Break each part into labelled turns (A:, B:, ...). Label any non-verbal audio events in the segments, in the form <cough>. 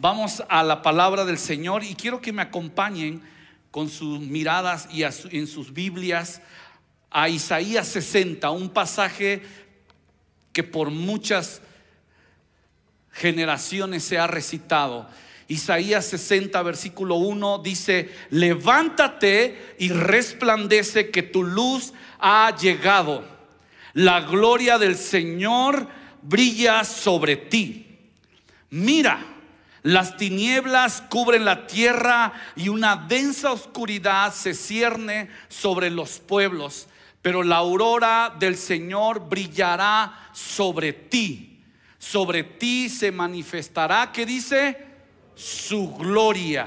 A: Vamos a la palabra del Señor y quiero que me acompañen con sus miradas y en sus Biblias a Isaías 60, un pasaje que por muchas generaciones se ha recitado. Isaías 60, versículo 1 dice, levántate y resplandece que tu luz ha llegado. La gloria del Señor brilla sobre ti. Mira, las tinieblas cubren la tierra y una densa oscuridad se cierne sobre los pueblos, pero la aurora del Señor brillará sobre ti. Sobre ti se manifestará, ¿qué dice? Su gloria.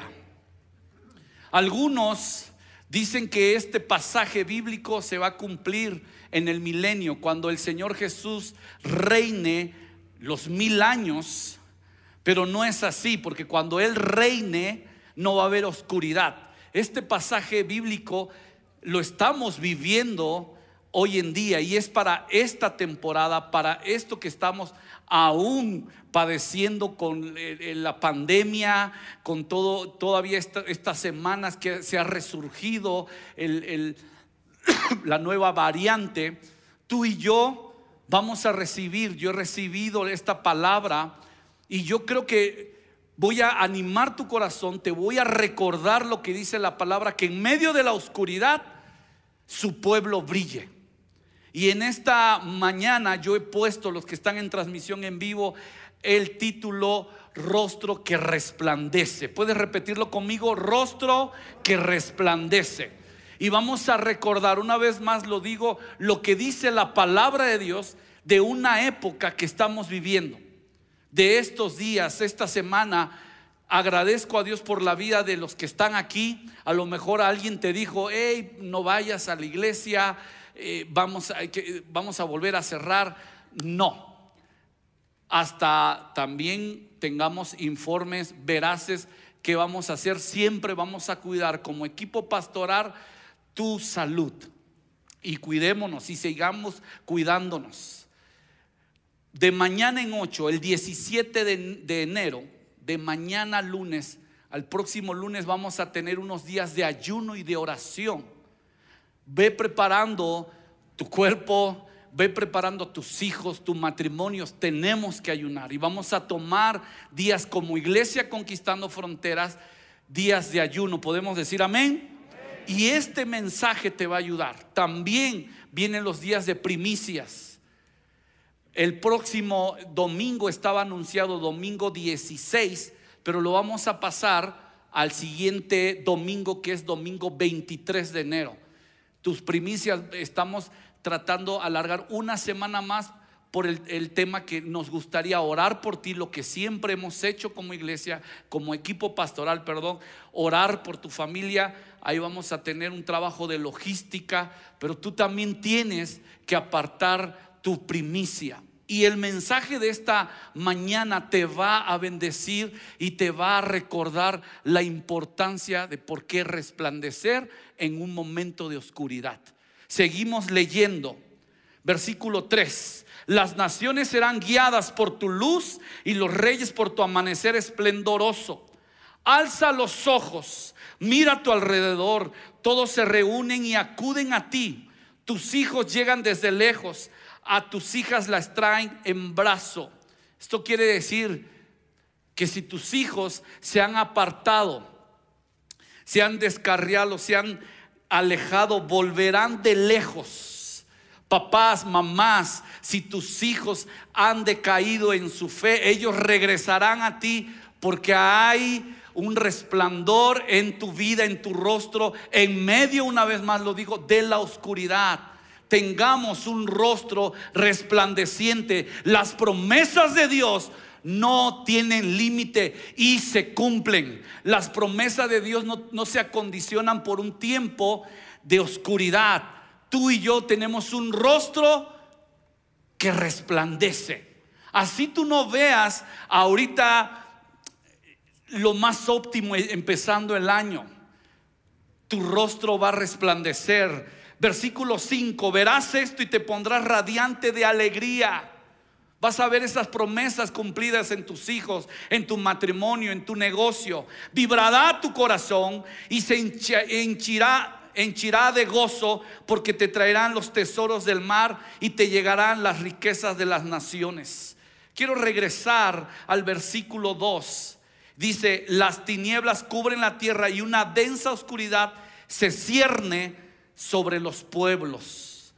A: Algunos dicen que este pasaje bíblico se va a cumplir en el milenio, cuando el Señor Jesús reine los mil años pero no es así, porque cuando Él reine no va a haber oscuridad. Este pasaje bíblico lo estamos viviendo hoy en día y es para esta temporada, para esto que estamos aún padeciendo con eh, eh, la pandemia, con todo, todavía estas semanas que se ha resurgido <coughs> la nueva variante, tú y yo vamos a recibir, yo he recibido esta palabra y yo creo que voy a animar tu corazón, te voy a recordar lo que dice la palabra, que en medio de la oscuridad su pueblo brille. Y en esta mañana yo he puesto, los que están en transmisión en vivo, el título Rostro que resplandece. ¿Puedes repetirlo conmigo? Rostro que resplandece. Y vamos a recordar, una vez más lo digo, lo que dice la palabra de Dios de una época que estamos viviendo de estos días, esta semana, agradezco a Dios por la vida de los que están aquí. A lo mejor alguien te dijo, hey, no vayas a la iglesia, eh, vamos, vamos a volver a cerrar. No. Hasta también tengamos informes veraces que vamos a hacer. Siempre vamos a cuidar como equipo pastoral tu salud. Y cuidémonos y sigamos cuidándonos de mañana en 8, el 17 de, enero, de mañana lunes, al próximo lunes vamos a tener unos días de ayuno y de oración. Ve preparando tu cuerpo, ve preparando tus hijos, tus matrimonios. Tenemos que ayunar y vamos a tomar días como iglesia conquistando fronteras, días de ayuno. Podemos decir amén. Y este mensaje te va a ayudar. También vienen los días de primicias el próximo domingo estaba anunciado domingo 16, pero lo vamos a pasar al siguiente domingo que es domingo 23 de enero. Tus primicias estamos tratando alargar una semana más por el, tema que nos gustaría orar por ti, lo que siempre hemos hecho como iglesia, como equipo pastoral, perdón, orar por tu familia. Ahí vamos a tener un trabajo de logística, pero tú también tienes que apartar tu primicia. Y el mensaje de esta mañana te va a bendecir y te va a recordar la importancia de por qué resplandecer en un momento de oscuridad. Seguimos leyendo. Versículo 3. Las naciones serán guiadas por tu luz y los reyes por tu amanecer esplendoroso. Alza los ojos, mira a tu alrededor, todos se reúnen y acuden a ti. Tus hijos llegan desde lejos a tus hijas las traen en brazo. Esto quiere decir que si tus hijos se han apartado, se han descarriado, se han alejado, volverán de lejos. Papás, mamás, si tus hijos han decaído en su fe, ellos regresarán a ti porque hay un resplandor en tu vida, en tu rostro, en medio, una vez más lo digo, de la oscuridad tengamos un rostro resplandeciente. Las promesas de Dios no tienen límite y se cumplen. Las promesas de Dios no, no, se acondicionan por un tiempo de oscuridad. Tú y yo tenemos un rostro que resplandece. Así tú no veas ahorita lo más óptimo empezando el año. Tu rostro va a resplandecer Versículo 5, verás esto y te pondrás radiante de alegría. Vas a ver esas promesas cumplidas en tus hijos, en tu matrimonio, en tu negocio. Vibrará tu corazón y se henchirá, de gozo porque te traerán los tesoros del mar y te llegarán las riquezas de las naciones. Quiero regresar al versículo 2. Dice, las tinieblas cubren la tierra y una densa oscuridad se cierne sobre los pueblos.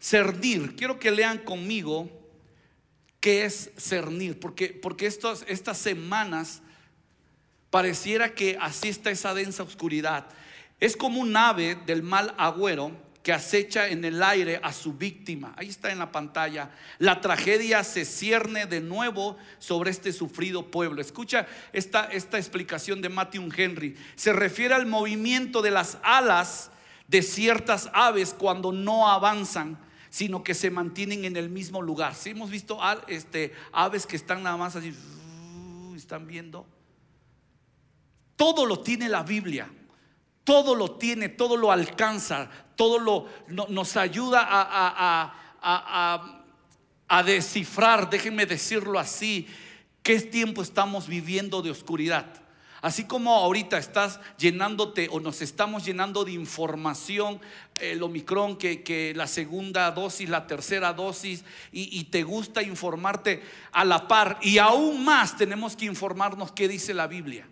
A: Cernir, quiero que lean conmigo qué es cernir, porque, porque estas, estas semanas pareciera que así está esa densa oscuridad. Es como un ave del mal agüero que acecha en el aire a su víctima. Ahí está en la pantalla. La tragedia se cierne de nuevo sobre este sufrido pueblo. Escucha esta, esta explicación de Matthew Henry. Se refiere al movimiento de las alas de ciertas aves cuando no avanzan sino que se mantienen en el mismo lugar. Si hemos visto este, aves que están nada más así, están viendo. Todo lo tiene la Biblia. Todo lo tiene, todo lo alcanza, todo lo nos ayuda a, a, a descifrar, déjenme decirlo así, qué tiempo estamos viviendo de oscuridad. Así como ahorita estás llenándote o nos estamos llenando de información, el Omicron, que, la segunda dosis, la tercera dosis, y, y te gusta informarte a la par. Y aún más tenemos que informarnos qué dice la Biblia.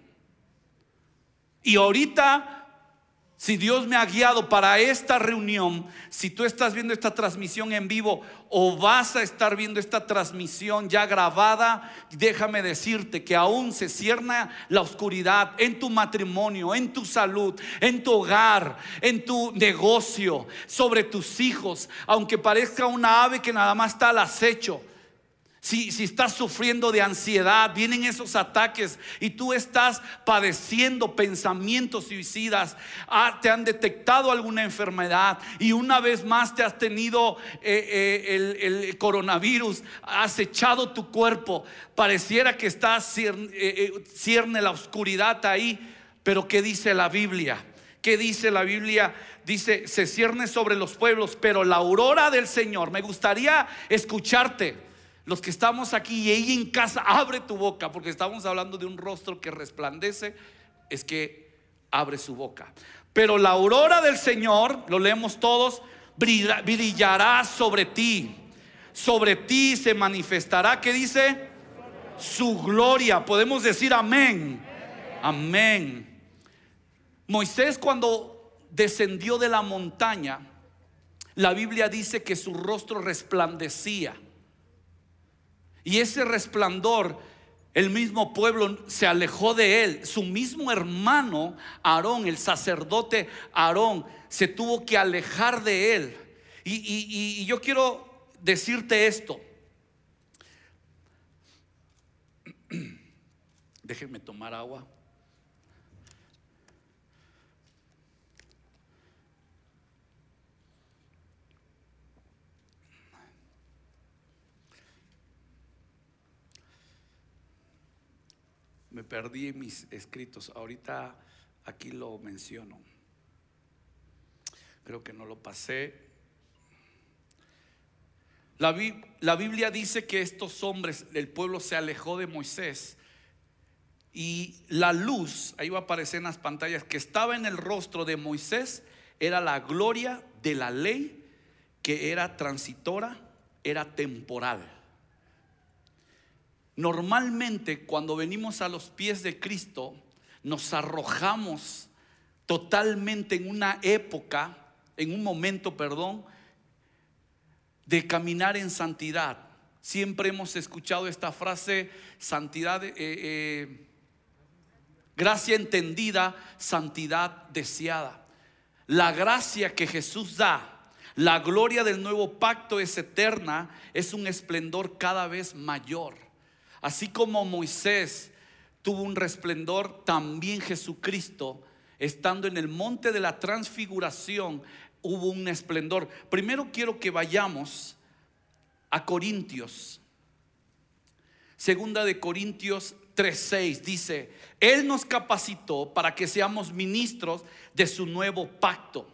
A: Y ahorita si Dios me ha guiado para esta reunión, si tú estás viendo esta transmisión en vivo o vas a estar viendo esta transmisión ya grabada, déjame decirte que aún se cierna la oscuridad en tu matrimonio, en tu salud, en tu hogar, en tu negocio, sobre tus hijos, aunque parezca una ave que nada más está al acecho. Si, estás sufriendo de ansiedad, vienen esos ataques y tú estás padeciendo pensamientos suicidas, ah, te han detectado alguna enfermedad y una vez más te has tenido eh, eh, el, coronavirus, has echado tu cuerpo, pareciera que estás eh, cierne la oscuridad ahí, pero ¿qué dice la Biblia? ¿Qué dice la Biblia? Dice, se cierne sobre los pueblos, pero la aurora del Señor, me gustaría escucharte los que estamos aquí y ahí en casa, abre tu boca, porque estamos hablando de un rostro que resplandece, es que abre su boca. Pero la aurora del Señor, lo leemos todos, brillará sobre ti. Sobre ti se manifestará, ¿qué dice? Su gloria. Podemos decir amén. Amén. Moisés cuando descendió de la montaña, la Biblia dice que su rostro resplandecía. Y ese resplandor, el mismo pueblo se alejó de él. Su mismo hermano, Aarón, el sacerdote Aarón, se tuvo que alejar de él. Y, yo quiero decirte esto. <clears throat> Déjenme tomar agua. Me perdí mis escritos. Ahorita aquí lo menciono. Creo que no lo pasé. La, la, Biblia dice que estos hombres, el pueblo se alejó de Moisés y la luz, ahí va a aparecer en las pantallas, que estaba en el rostro de Moisés, era la gloria de la ley que era transitora, era temporal. Normalmente cuando venimos a los pies de Cristo, nos arrojamos totalmente en una época, en un momento, perdón, de caminar en santidad. Siempre hemos escuchado esta frase, santidad, eh, eh, gracia entendida, santidad deseada. La gracia que Jesús da, la gloria del nuevo pacto es eterna, es un esplendor cada vez mayor. Así como Moisés tuvo un resplendor, también Jesucristo, estando en el monte de la transfiguración, hubo un esplendor. Primero quiero que vayamos a Corintios. Segunda de Corintios 3:6 dice, Él nos capacitó para que seamos ministros de su nuevo pacto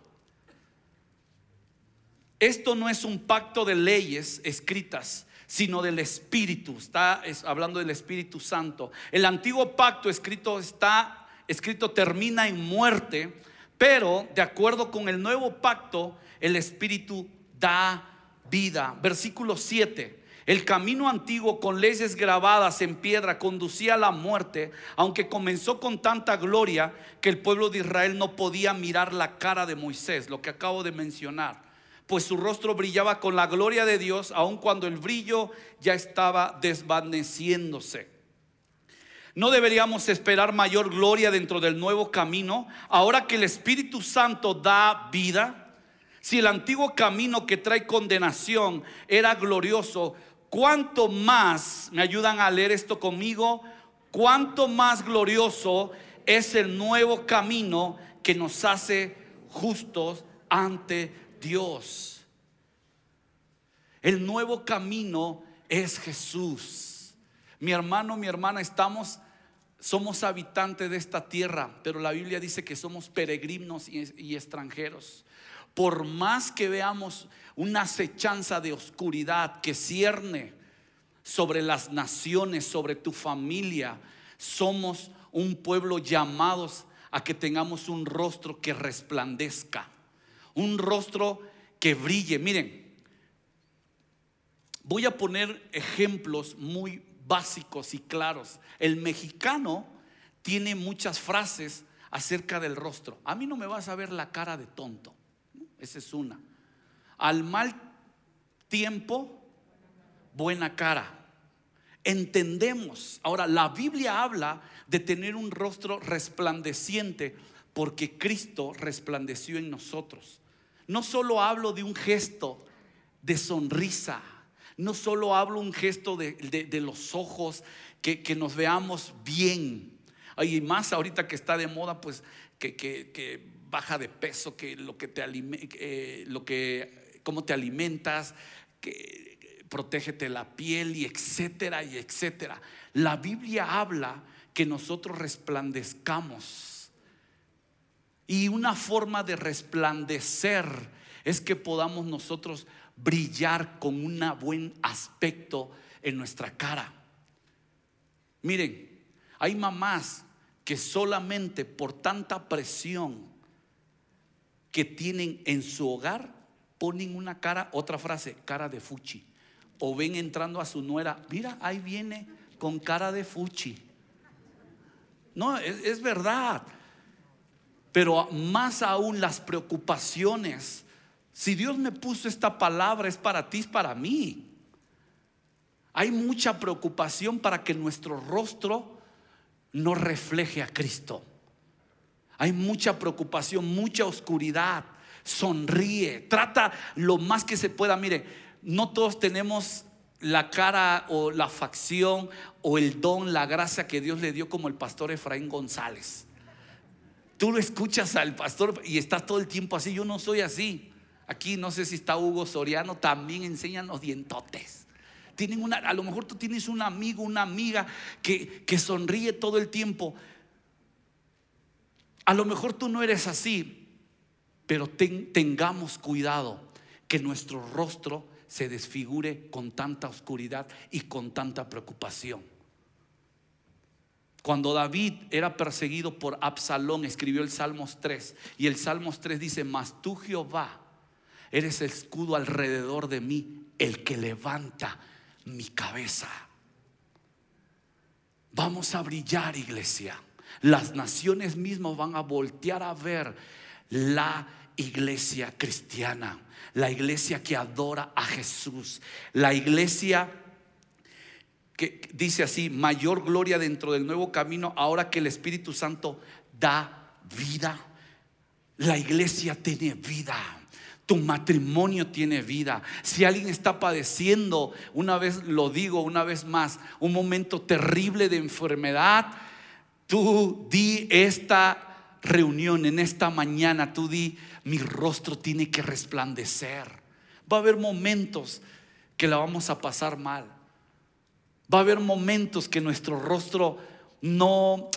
A: Esto no es un pacto de leyes escritas, sino del Espíritu. Está hablando del Espíritu Santo. El antiguo pacto escrito está escrito termina en muerte, pero de acuerdo con el nuevo pacto, el Espíritu da vida. Versículo 7. El camino antiguo con leyes grabadas en piedra conducía a la muerte, aunque comenzó con tanta gloria que el pueblo de Israel no podía mirar la cara de Moisés, lo que acabo de mencionar pues su rostro brillaba con la gloria de Dios, aun cuando el brillo ya estaba desvaneciéndose. No deberíamos esperar mayor gloria dentro del nuevo camino, ahora que el Espíritu Santo da vida. Si el antiguo camino que trae condenación era glorioso, ¿cuánto más, me ayudan a leer esto conmigo? ¿Cuánto más glorioso es el nuevo camino que nos hace justos ante Dios. El nuevo camino es Jesús. Mi hermano, mi hermana, estamos, somos habitantes de esta tierra, pero la Biblia dice que somos peregrinos y, extranjeros. Por más que veamos una acechanza de oscuridad que cierne sobre las naciones, sobre tu familia, somos un pueblo llamados a que tengamos un rostro que resplandezca un rostro que brille. Miren, voy a poner ejemplos muy básicos y claros. El mexicano tiene muchas frases acerca del rostro. A mí no me vas a ver la cara de tonto. Esa es una. Al mal tiempo, buena cara. Entendemos. Ahora, la Biblia habla de tener un rostro resplandeciente porque Cristo resplandeció en nosotros. No solo hablo de un gesto de sonrisa, no solo hablo un gesto de, los ojos, que, nos veamos bien. Y más ahorita que está de moda, pues que, baja de peso, que lo que te eh, lo que, cómo te alimentas, que protégete la piel y etcétera y etcétera. La Biblia habla que nosotros resplandezcamos y una forma de resplandecer es que podamos nosotros brillar con un buen aspecto en nuestra cara. Miren, hay mamás que solamente por tanta presión que tienen en su hogar ponen una cara, otra frase, cara de fuchi. O ven entrando a su nuera, mira, ahí viene con cara de fuchi. No, es, es verdad. Pero más aún las preocupaciones. Si Dios me puso esta palabra es para ti, es para mí. Hay mucha preocupación para que nuestro rostro no refleje a Cristo. Hay mucha preocupación, mucha oscuridad. Sonríe, trata lo más que se pueda. Mire, no todos tenemos la cara o la facción o el don, la gracia que Dios le dio como el pastor Efraín González. Tú lo escuchas al pastor y estás todo el tiempo así. Yo no soy así. Aquí no sé si está Hugo Soriano, también enseñan los dientotes. Tienen una, a lo mejor tú tienes un amigo, una amiga que, que sonríe todo el tiempo. A lo mejor tú no eres así, pero tengamos cuidado que nuestro rostro se desfigure con tanta oscuridad y con tanta preocupación. Cuando David era perseguido por Absalón, escribió el Salmos 3. Y el Salmos 3 dice, mas tú Jehová, eres escudo alrededor de mí, el que levanta mi cabeza. Vamos a brillar, iglesia. Las naciones mismas van a voltear a ver la iglesia cristiana, la iglesia que adora a Jesús, la iglesia que dice así, mayor gloria dentro del nuevo camino ahora que el Espíritu Santo da vida. La iglesia tiene vida. Tu matrimonio tiene vida. Si alguien está padeciendo, una vez lo digo, una vez más, un momento terrible de enfermedad, tú di esta reunión en esta mañana, tú di, mi rostro tiene que resplandecer. Va a haber momentos que la vamos a pasar mal. Va a haber momentos que nuestro rostro no,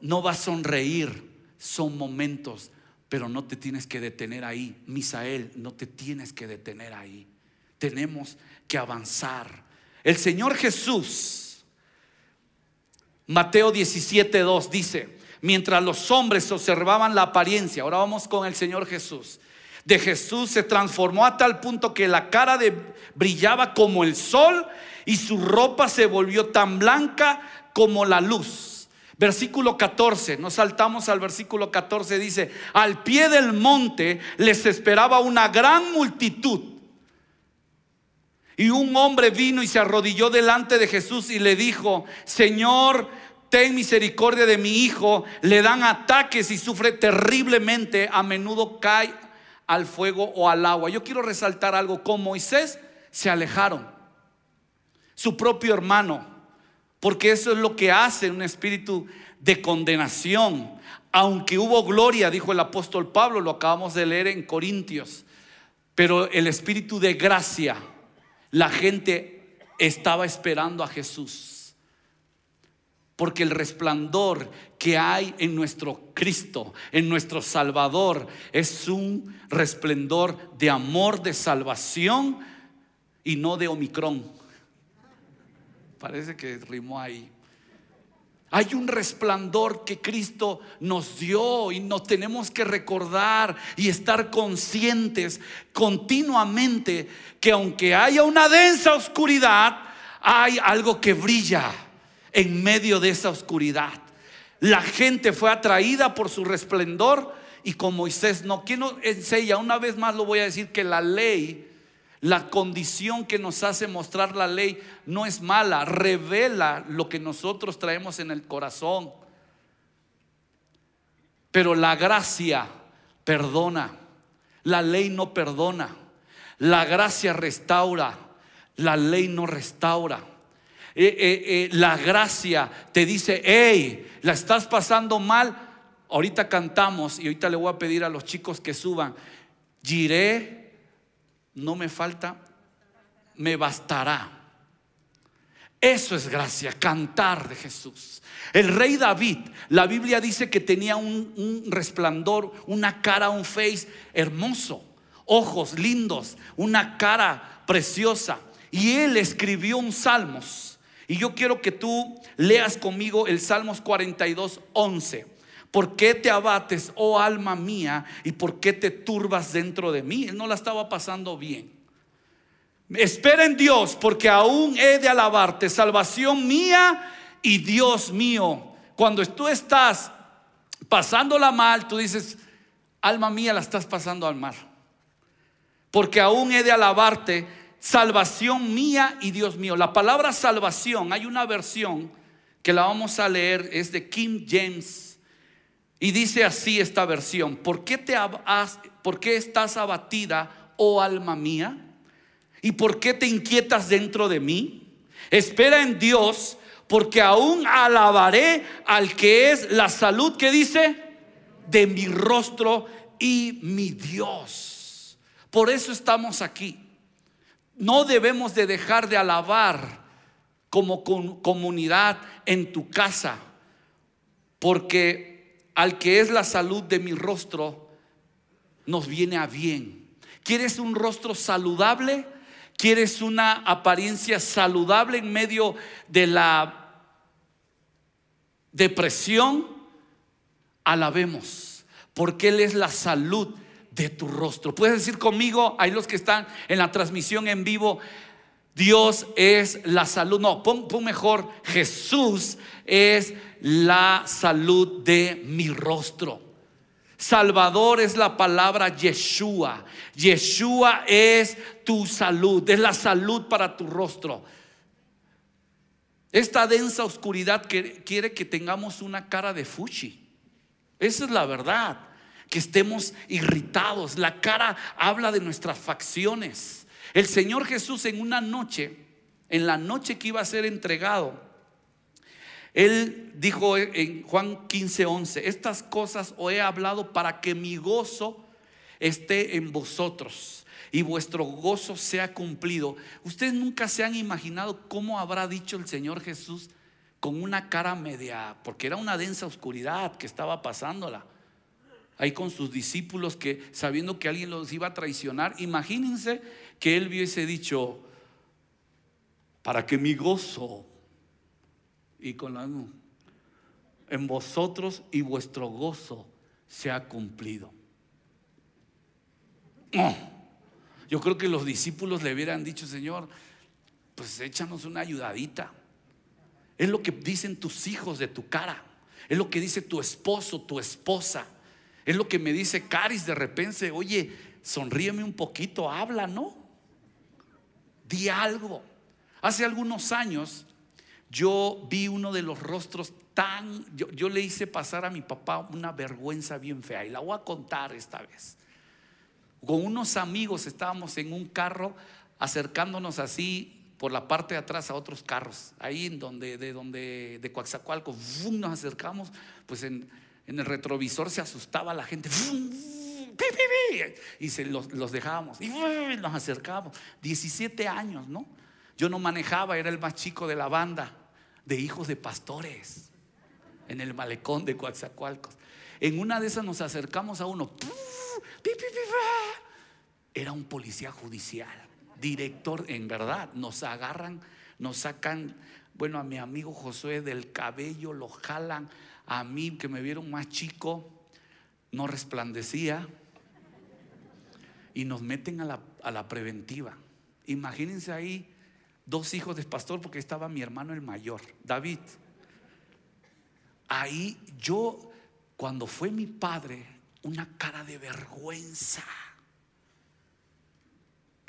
A: no va a sonreír. Son momentos pero no te tienes que detener ahí. Misael, no te tienes que detener ahí. Tenemos que avanzar. El Señor Jesús, Mateo 17.2 dice, mientras los hombres observaban la apariencia, ahora vamos con el Señor Jesús, de Jesús se transformó a tal punto que la cara de, brillaba como el sol y su ropa se volvió tan blanca como la luz. Versículo 14, nos saltamos al versículo 14, dice, al pie del monte les esperaba una gran multitud. Y un hombre vino y se arrodilló delante de Jesús y le dijo, Señor, ten misericordia de mi hijo, le dan ataques y sufre terriblemente, a menudo cae al fuego o al agua. Yo quiero resaltar algo, con Moisés se alejaron, su propio hermano, porque eso es lo que hace un espíritu de condenación. Aunque hubo gloria, dijo el apóstol Pablo, lo acabamos de leer en Corintios, pero el espíritu de gracia, la gente estaba esperando a Jesús. Porque el resplandor que hay en nuestro Cristo, en nuestro Salvador, es un resplendor de amor, de salvación y no de Omicron. Parece que rimó ahí. Hay un resplandor que Cristo nos dio y nos tenemos que recordar y estar conscientes continuamente que aunque haya una densa oscuridad, hay algo que brilla en medio de esa oscuridad. La gente fue atraída por su resplendor y con Moisés no. ¿Quién nos enseña? Una vez más lo voy a decir que la ley, la condición que nos hace mostrar la ley no es mala, revela lo que nosotros traemos en el corazón. Pero la gracia perdona, la ley no perdona, la gracia restaura, la ley no restaura. Eh, eh, eh, la gracia te dice, hey, la estás pasando mal. Ahorita cantamos y ahorita le voy a pedir a los chicos que suban. Giré, no me falta, me bastará. Eso es gracia, cantar de Jesús. El rey David, la Biblia dice que tenía un, un, resplandor, una cara, un face hermoso, ojos lindos, una cara preciosa. Y él escribió un salmos y yo quiero que tú leas conmigo el Salmos 42, 11. ¿Por qué te abates, oh alma mía? ¿Y por qué te turbas dentro de mí? Él no la estaba pasando bien. Espera en Dios, porque aún he de alabarte, salvación mía y Dios mío. Cuando tú estás pasándola mal, tú dices, alma mía, la estás pasando al mal. Porque aún he de alabarte, salvación mía y Dios mío. La palabra salvación, hay una versión que la vamos a leer, es de King James. Y dice así esta versión, ¿por qué, te ¿por qué estás abatida, oh alma mía? ¿Y por qué te inquietas dentro de mí? Espera en Dios, porque aún alabaré al que es la salud que dice de mi rostro y mi Dios. Por eso estamos aquí. No debemos de dejar de alabar como comunidad en tu casa, porque al que es la salud de mi rostro, nos viene a bien. ¿Quieres un rostro saludable? ¿Quieres una apariencia saludable en medio de la depresión? Alabemos, porque Él es la salud de tu rostro. Puedes decir conmigo, hay los que están en la transmisión en vivo, Dios es la salud. No, pon, mejor, Jesús es la salud de mi rostro. Salvador es la palabra Yeshua. Yeshua es tu salud, es la salud para tu rostro. Esta densa oscuridad quiere que tengamos una cara de fuchi. Esa es la verdad que estemos irritados. La cara habla de nuestras facciones. El Señor Jesús en una noche, en la noche que iba a ser entregado, Él dijo en Juan 15, 11, estas cosas os he hablado para que mi gozo esté en vosotros y vuestro gozo sea cumplido. Ustedes nunca se han imaginado cómo habrá dicho el Señor Jesús con una cara media, porque era una densa oscuridad que estaba pasándola. Ahí con sus discípulos que sabiendo que alguien los iba a traicionar, imagínense que él hubiese dicho, para que mi gozo y con la en vosotros y vuestro gozo sea cumplido. Yo creo que los discípulos le hubieran dicho, Señor, pues échanos una ayudadita. Es lo que dicen tus hijos de tu cara. Es lo que dice tu esposo, tu esposa. Es lo que me dice Caris de repente, oye, sonríeme un poquito, habla, ¿no? Di algo. Hace algunos años yo vi uno de los rostros tan, yo, le hice pasar a mi papá una vergüenza bien fea y la voy a contar esta vez. Con unos amigos estábamos en un carro acercándonos así por la parte de atrás a otros carros, ahí en donde, de donde, de Coaxacualco, nos acercamos, pues en, en, el retrovisor se asustaba la gente, y se los, los dejábamos, y nos acercábamos, 17 años, ¿no? Yo no manejaba, era el más chico de la banda de hijos de pastores en el malecón de Coaxacualcos. En una de esas nos acercamos a uno, era un policía judicial director, en verdad, nos agarran, nos sacan, bueno, a mi amigo Josué del cabello, lo jalan, a mí que me vieron más chico, no resplandecía, y nos meten a la, a la preventiva. Imagínense ahí dos hijos de pastor, porque estaba mi hermano el mayor, David. Ahí yo, cuando fue mi padre, una cara de vergüenza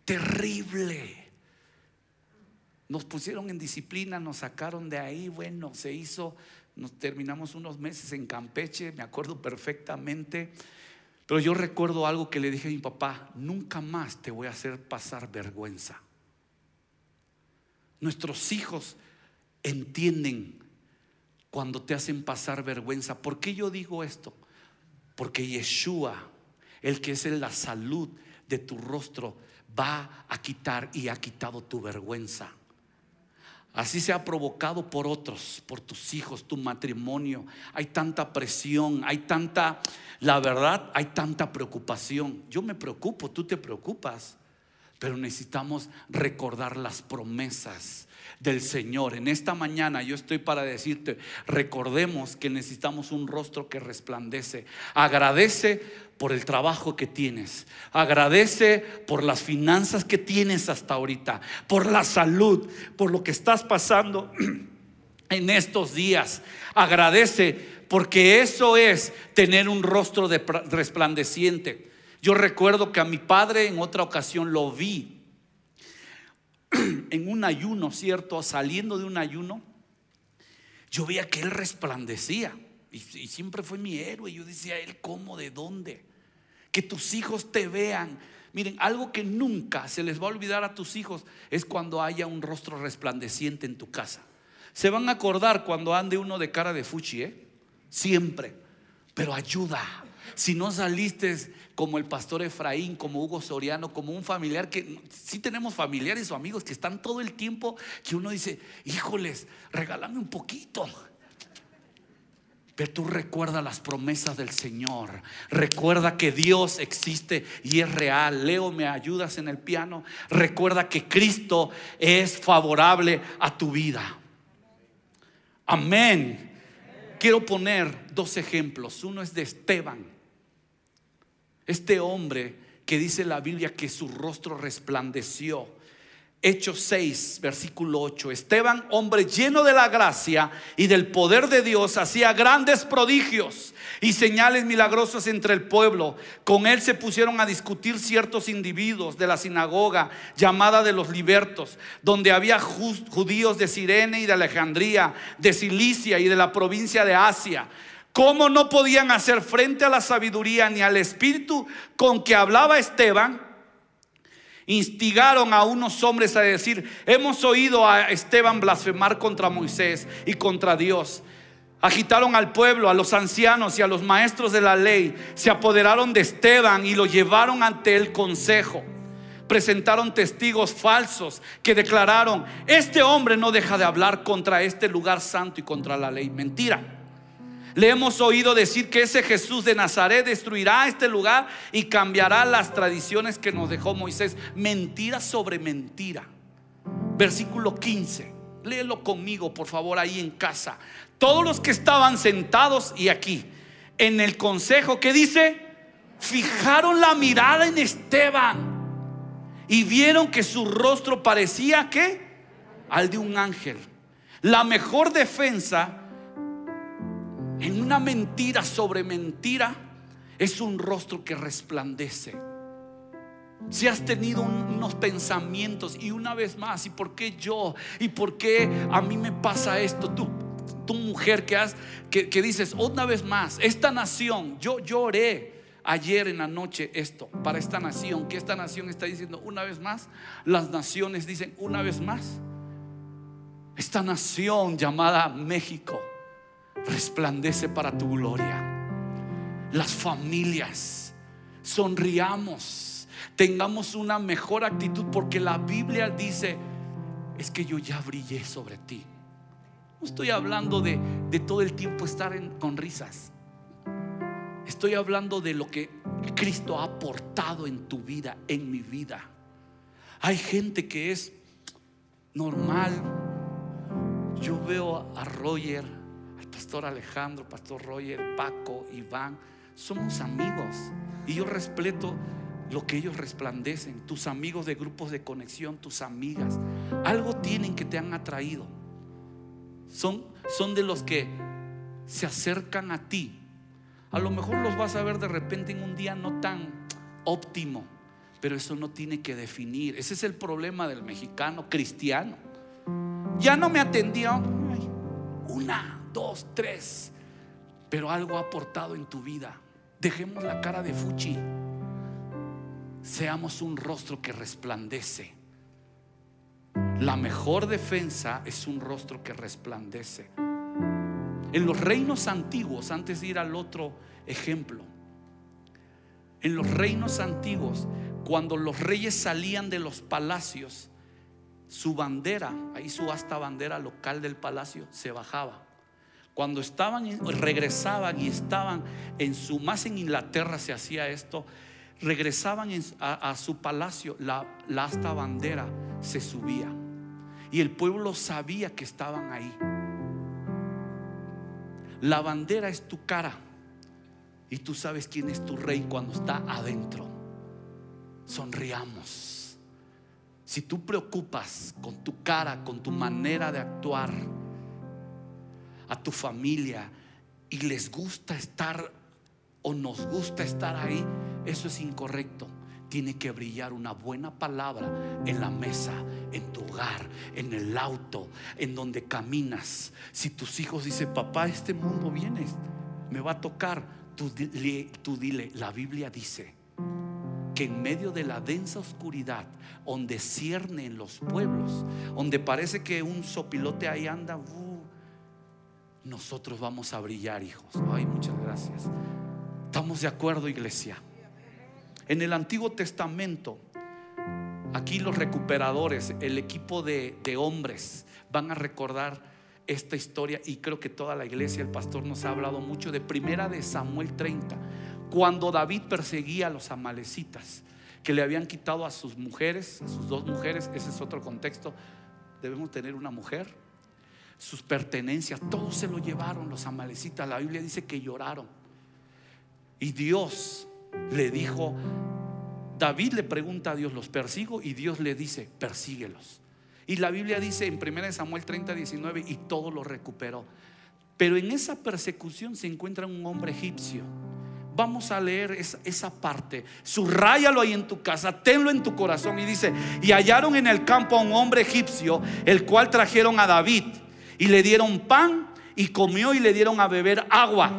A: terrible. Nos pusieron en disciplina, nos sacaron de ahí, bueno, se hizo, nos terminamos unos meses en Campeche, me acuerdo perfectamente. Pero yo recuerdo algo que le dije a mi papá, nunca más te voy a hacer pasar vergüenza. Nuestros hijos entienden cuando te hacen pasar vergüenza. ¿Por qué yo digo esto? Porque Yeshua, el que es en la salud de tu rostro, va a quitar y ha quitado tu vergüenza. Así se ha provocado por otros, por tus hijos, tu matrimonio. Hay tanta presión, hay tanta, la verdad, hay tanta preocupación. Yo me preocupo, tú te preocupas, pero necesitamos recordar las promesas del Señor. En esta mañana yo estoy para decirte, recordemos que necesitamos un rostro que resplandece. Agradece por el trabajo que tienes. Agradece por las finanzas que tienes hasta ahorita, por la salud, por lo que estás pasando <clears throat> en estos días. Agradece porque eso es tener un rostro de resplandeciente. Yo recuerdo que a mi padre en otra ocasión lo vi <clears throat> en un ayuno, ¿cierto? Saliendo de un ayuno, yo veía que él resplandecía. Y, siempre fue mi héroe. Yo decía, ¿él cómo? ¿De dónde? Que tus hijos te vean. Miren, algo que nunca se les va a olvidar a tus hijos es cuando haya un rostro resplandeciente en tu casa. Se van a acordar cuando ande uno de cara de fuchi, ¿eh? Siempre. Pero ayuda. Si no saliste como el pastor Efraín, como Hugo Soriano, como un familiar que sí tenemos familiares o amigos que están todo el tiempo, que uno dice, híjoles, regálame un poquito. Pero tú recuerda las promesas del Señor. Recuerda que Dios existe y es real. Leo, ¿me ayudas en el piano? Recuerda que Cristo es favorable a tu vida. Amén. Quiero poner dos ejemplos. Uno es de Esteban. Este hombre que dice la Biblia que su rostro resplandeció. Hechos 6, versículo 8. Esteban, hombre lleno de la gracia y del poder de Dios, hacía grandes prodigios y señales milagrosas entre el pueblo. Con él se pusieron a discutir ciertos individuos de la sinagoga llamada de los libertos, donde había judíos de Sirene y de Alejandría, de Cilicia y de la provincia de Asia ¿Cómo no podían hacer frente a la sabiduría ni al espíritu con que hablaba Esteban? Instigaron a unos hombres a decir, hemos oído a Esteban blasfemar contra Moisés y contra Dios. Agitaron al pueblo, a los ancianos y a los maestros de la ley. Se apoderaron de Esteban y lo llevaron ante el consejo. Presentaron testigos falsos que declararon, este hombre no deja de hablar contra este lugar santo y contra la ley. Mentira. Le hemos oído decir que ese Jesús de Nazaret destruirá este lugar y cambiará las tradiciones que nos dejó Moisés. Mentira sobre mentira. Versículo 15. Léelo conmigo, por favor, ahí en casa. Todos los que estaban sentados y aquí en el consejo, ¿qué dice? Fijaron la mirada en Esteban y vieron que su rostro parecía que al de un ángel. La mejor defensa en una mentira sobre mentira es un rostro que resplandece. Si has tenido unos pensamientos y una vez más, ¿y por qué yo? ¿Y por qué a mí me pasa esto? Tú, tu mujer que, has, que, dices, una vez más, esta nación, yo lloré ayer en la noche esto para esta nación, que esta nación está diciendo una vez más, las naciones dicen una vez más, esta nación llamada México resplandece para tu gloria. Las familias, sonriamos, tengamos una mejor actitud porque la Biblia dice, es que yo ya brillé sobre ti. No estoy hablando de, todo el tiempo estar con risas. Estoy hablando de lo que Cristo ha aportado en tu vida, en mi vida. Hay gente que es normal. Yo veo a Roger, al pastor Alejandro, pastor Roger, Paco, Iván. Somos amigos. Y yo respeto lo que ellos resplandecen. Tus amigos de grupos de conexión, tus amigas. Algo tienen que te han atraído. Son, son de los que se acercan a ti a lo mejor los vas a ver de repente en un día no tan óptimo, pero eso no tiene que definir. Ese es el problema del mexicano cristiano. Ya no me atendió una, dos, tres, pero algo ha aportado en tu vida. Dejemos la cara de fuchi. Seamos un rostro que resplandece. La mejor defensa es un rostro que resplandece. En los reinos antiguos, antes de ir al otro ejemplo, en los reinos antiguos, cuando los reyes salían de los palacios, su bandera, ahí su hasta bandera local del palacio, se bajaba. Cuando estaban, regresaban y estaban en su, más en Inglaterra se hacía esto, regresaban a, su palacio, la, la bandera se subía. Y el pueblo sabía que estaban ahí. La bandera es tu cara. Y tú sabes quién es tu rey cuando está adentro. Sonriamos. Si tú preocupas con tu cara, con tu manera de actuar a tu familia y les gusta estar o nos gusta estar ahí, eso es incorrecto tiene que brillar una buena palabra en la mesa, en tu hogar, en el auto, en donde caminas. Si tus hijos dicen, papá, este mundo viene, me va a tocar, tú dile, la Biblia dice que en medio de la densa oscuridad, donde ciernen los pueblos, donde parece que un sopilote ahí anda, uh, nosotros vamos a brillar, hijos. Ay, muchas gracias. ¿Estamos de acuerdo, iglesia? En el Antiguo Testamento, aquí los recuperadores, el equipo de, hombres, van a recordar esta historia y creo que toda la iglesia, el pastor nos ha hablado mucho de primera de Samuel 30, cuando David perseguía a los amalecitas que le habían quitado a sus mujeres, a sus dos mujeres, ese es otro contexto, debemos tener una mujer, sus pertenencias, todo se lo llevaron los amalecitas, la Biblia dice que lloraron. Y Dios le dijo, David le pregunta a Dios, ¿los persigo? Y Dios le dice, persíguelos. Y la Biblia dice en 1 Samuel 30, 19, y todo lo recuperó. Pero en esa persecución se encuentra un hombre egipcio. Vamos a leer esa, esa, parte. Subrayalo ahí en tu casa, tenlo en tu corazón. Y dice: Y hallaron en el campo a un hombre egipcio, el cual trajeron a David. Y le dieron pan y comió y le dieron a beber agua.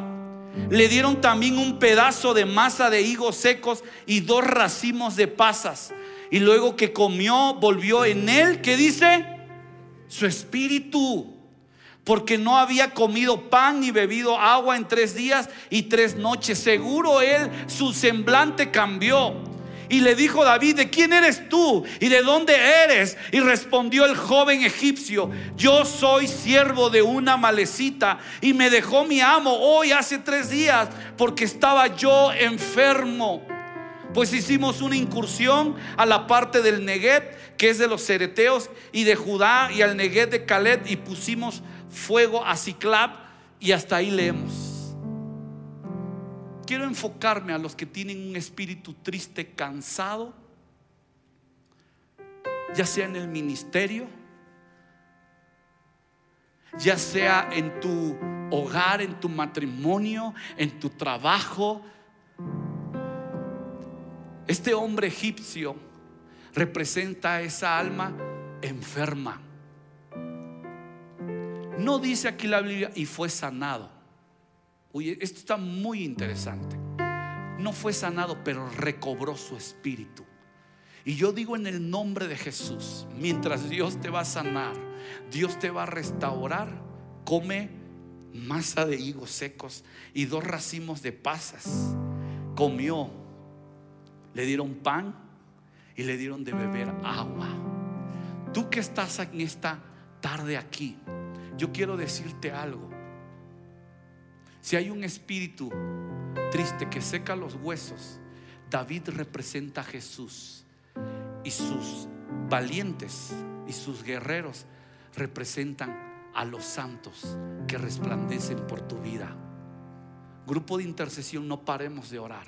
A: Le dieron también un pedazo de masa de higos secos y dos racimos de pasas. Y luego que comió, volvió en él, ¿qué dice? Su espíritu. Porque no había comido pan ni bebido agua en tres días y tres noches. Seguro él, su semblante cambió. Y le dijo David, ¿de quién eres tú? ¿Y de dónde eres? Y respondió el joven egipcio, yo soy siervo de una malecita y me dejó mi amo hoy hace tres días porque estaba yo enfermo. Pues hicimos una incursión a la parte del Neguet, que es de los cereteos, y de Judá, y al Neguet de Caleb, y pusimos fuego a Ciclab, y hasta ahí leemos. Quiero enfocarme a los que tienen un espíritu triste, cansado, ya sea en el ministerio, ya sea en tu hogar, en tu matrimonio, en tu trabajo. Este hombre egipcio representa a esa alma enferma. No dice aquí la Biblia y fue sanado. Oye, esto está muy interesante. No fue sanado, pero recobró su espíritu. Y yo digo en el nombre de Jesús, mientras Dios te va a sanar, Dios te va a restaurar, come masa de higos secos y dos racimos de pasas. Comió, le dieron pan y le dieron de beber agua. Tú que estás en esta tarde aquí, yo quiero decirte algo. Si hay un espíritu triste que seca los huesos, David representa a Jesús y sus valientes y sus guerreros representan a los santos que resplandecen por tu vida. Grupo de intercesión, no paremos de orar.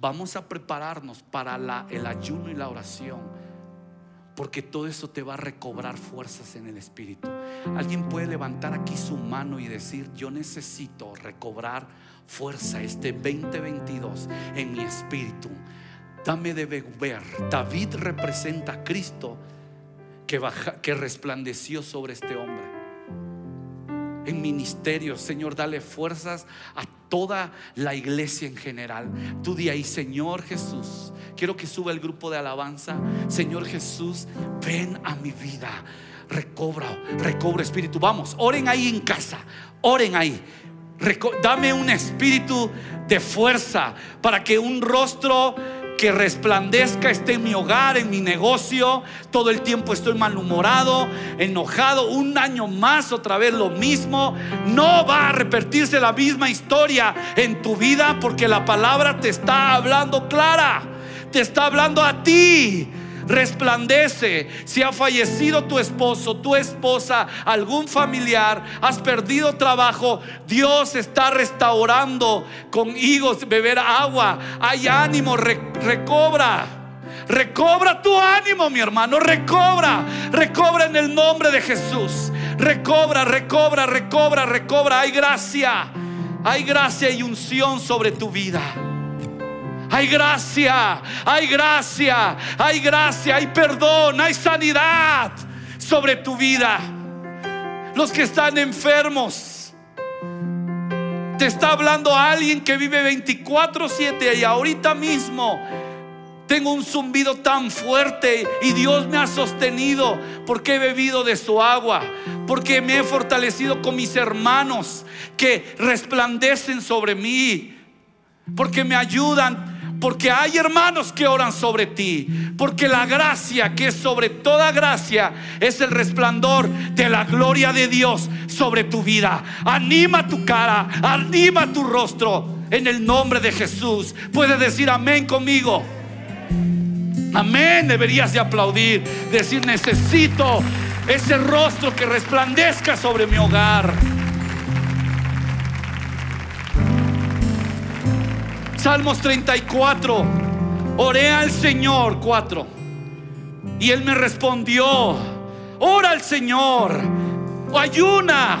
A: Vamos a prepararnos para el ayuno y la oración porque todo eso te va a recobrar fuerzas en el Espíritu. Alguien puede levantar aquí su mano y decir, yo necesito recobrar fuerza este 2022 en mi espíritu. Dame de beber. David representa a Cristo que, resplandeció sobre este hombre en ministerio. Señor, dale fuerzas a toda la iglesia en general. Tú de ahí, Señor Jesús. Quiero que suba el grupo de alabanza. Señor Jesús, ven a mi vida. Recobra, recobra espíritu. Vamos, oren ahí en casa. Oren ahí. Dame un espíritu de fuerza para que un rostro que resplandezca esté en mi hogar, en mi negocio. Todo el tiempo estoy malhumorado, enojado. Un año más, otra vez lo mismo. No va a repetirse la misma historia en tu vida porque la palabra te está hablando clara. Te está hablando a ti resplandece. Si ha fallecido tu esposo, tu esposa, algún familiar, has perdido trabajo, Dios está restaurando con higos, beber agua. Hay ánimo, recobra. Recobra tu ánimo, mi hermano. Recobra. Recobra en el nombre de Jesús. Recobra, recobra, recobra, recobra. Hay gracia. Hay gracia y unción sobre tu vida. Hay gracia, hay gracia, hay gracia, hay perdón, hay sanidad sobre tu vida. Los que están enfermos. Te está hablando alguien que vive 24/7 y ahorita mismo tengo un zumbido tan fuerte y Dios me ha sostenido porque he bebido de su agua, porque me he fortalecido con mis hermanos que resplandecen sobre mí, porque me ayudan porque hay hermanos que oran sobre ti. Porque la gracia que es sobre toda gracia es el resplandor de la gloria de Dios sobre tu vida. Anima tu cara, anima tu rostro en el nombre de Jesús. Puedes decir amén conmigo. Amén. Deberías de aplaudir. Decir necesito ese rostro que resplandezca sobre mi hogar. Salmos 34. Oré al Señor 4. Y Él me respondió. Ora al Señor. Ayuna.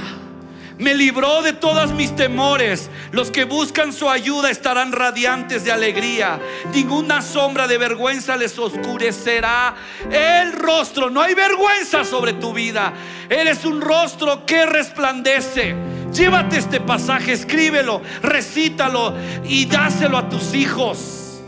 A: Me libró de todos mis temores. Los que buscan su ayuda estarán radiantes de alegría. Ninguna sombra de vergüenza les oscurecerá el rostro. No hay vergüenza sobre tu vida. Eres un rostro que resplandece. Llévate este pasaje, escríbelo, recítalo y dáselo a tus hijos.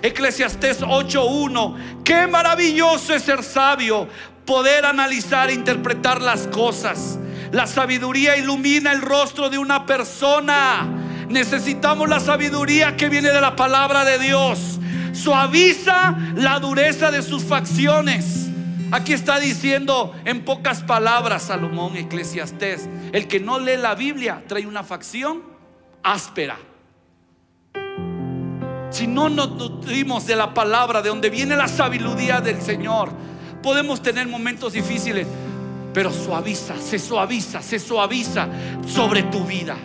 A: Eclesiastés 8:1. Qué maravilloso es ser sabio, poder analizar e interpretar las cosas. La sabiduría ilumina el rostro de una persona. Necesitamos la sabiduría que viene de la palabra de Dios. suaviza la dureza de sus facciones. Aquí está diciendo en pocas palabras Salomón Eclesiastés, el que no lee la Biblia trae una facción áspera. Si no nos nutrimos de la palabra, de donde viene la sabiduría del Señor, podemos tener momentos difíciles, pero suaviza, se suaviza, se suaviza sobre tu vida.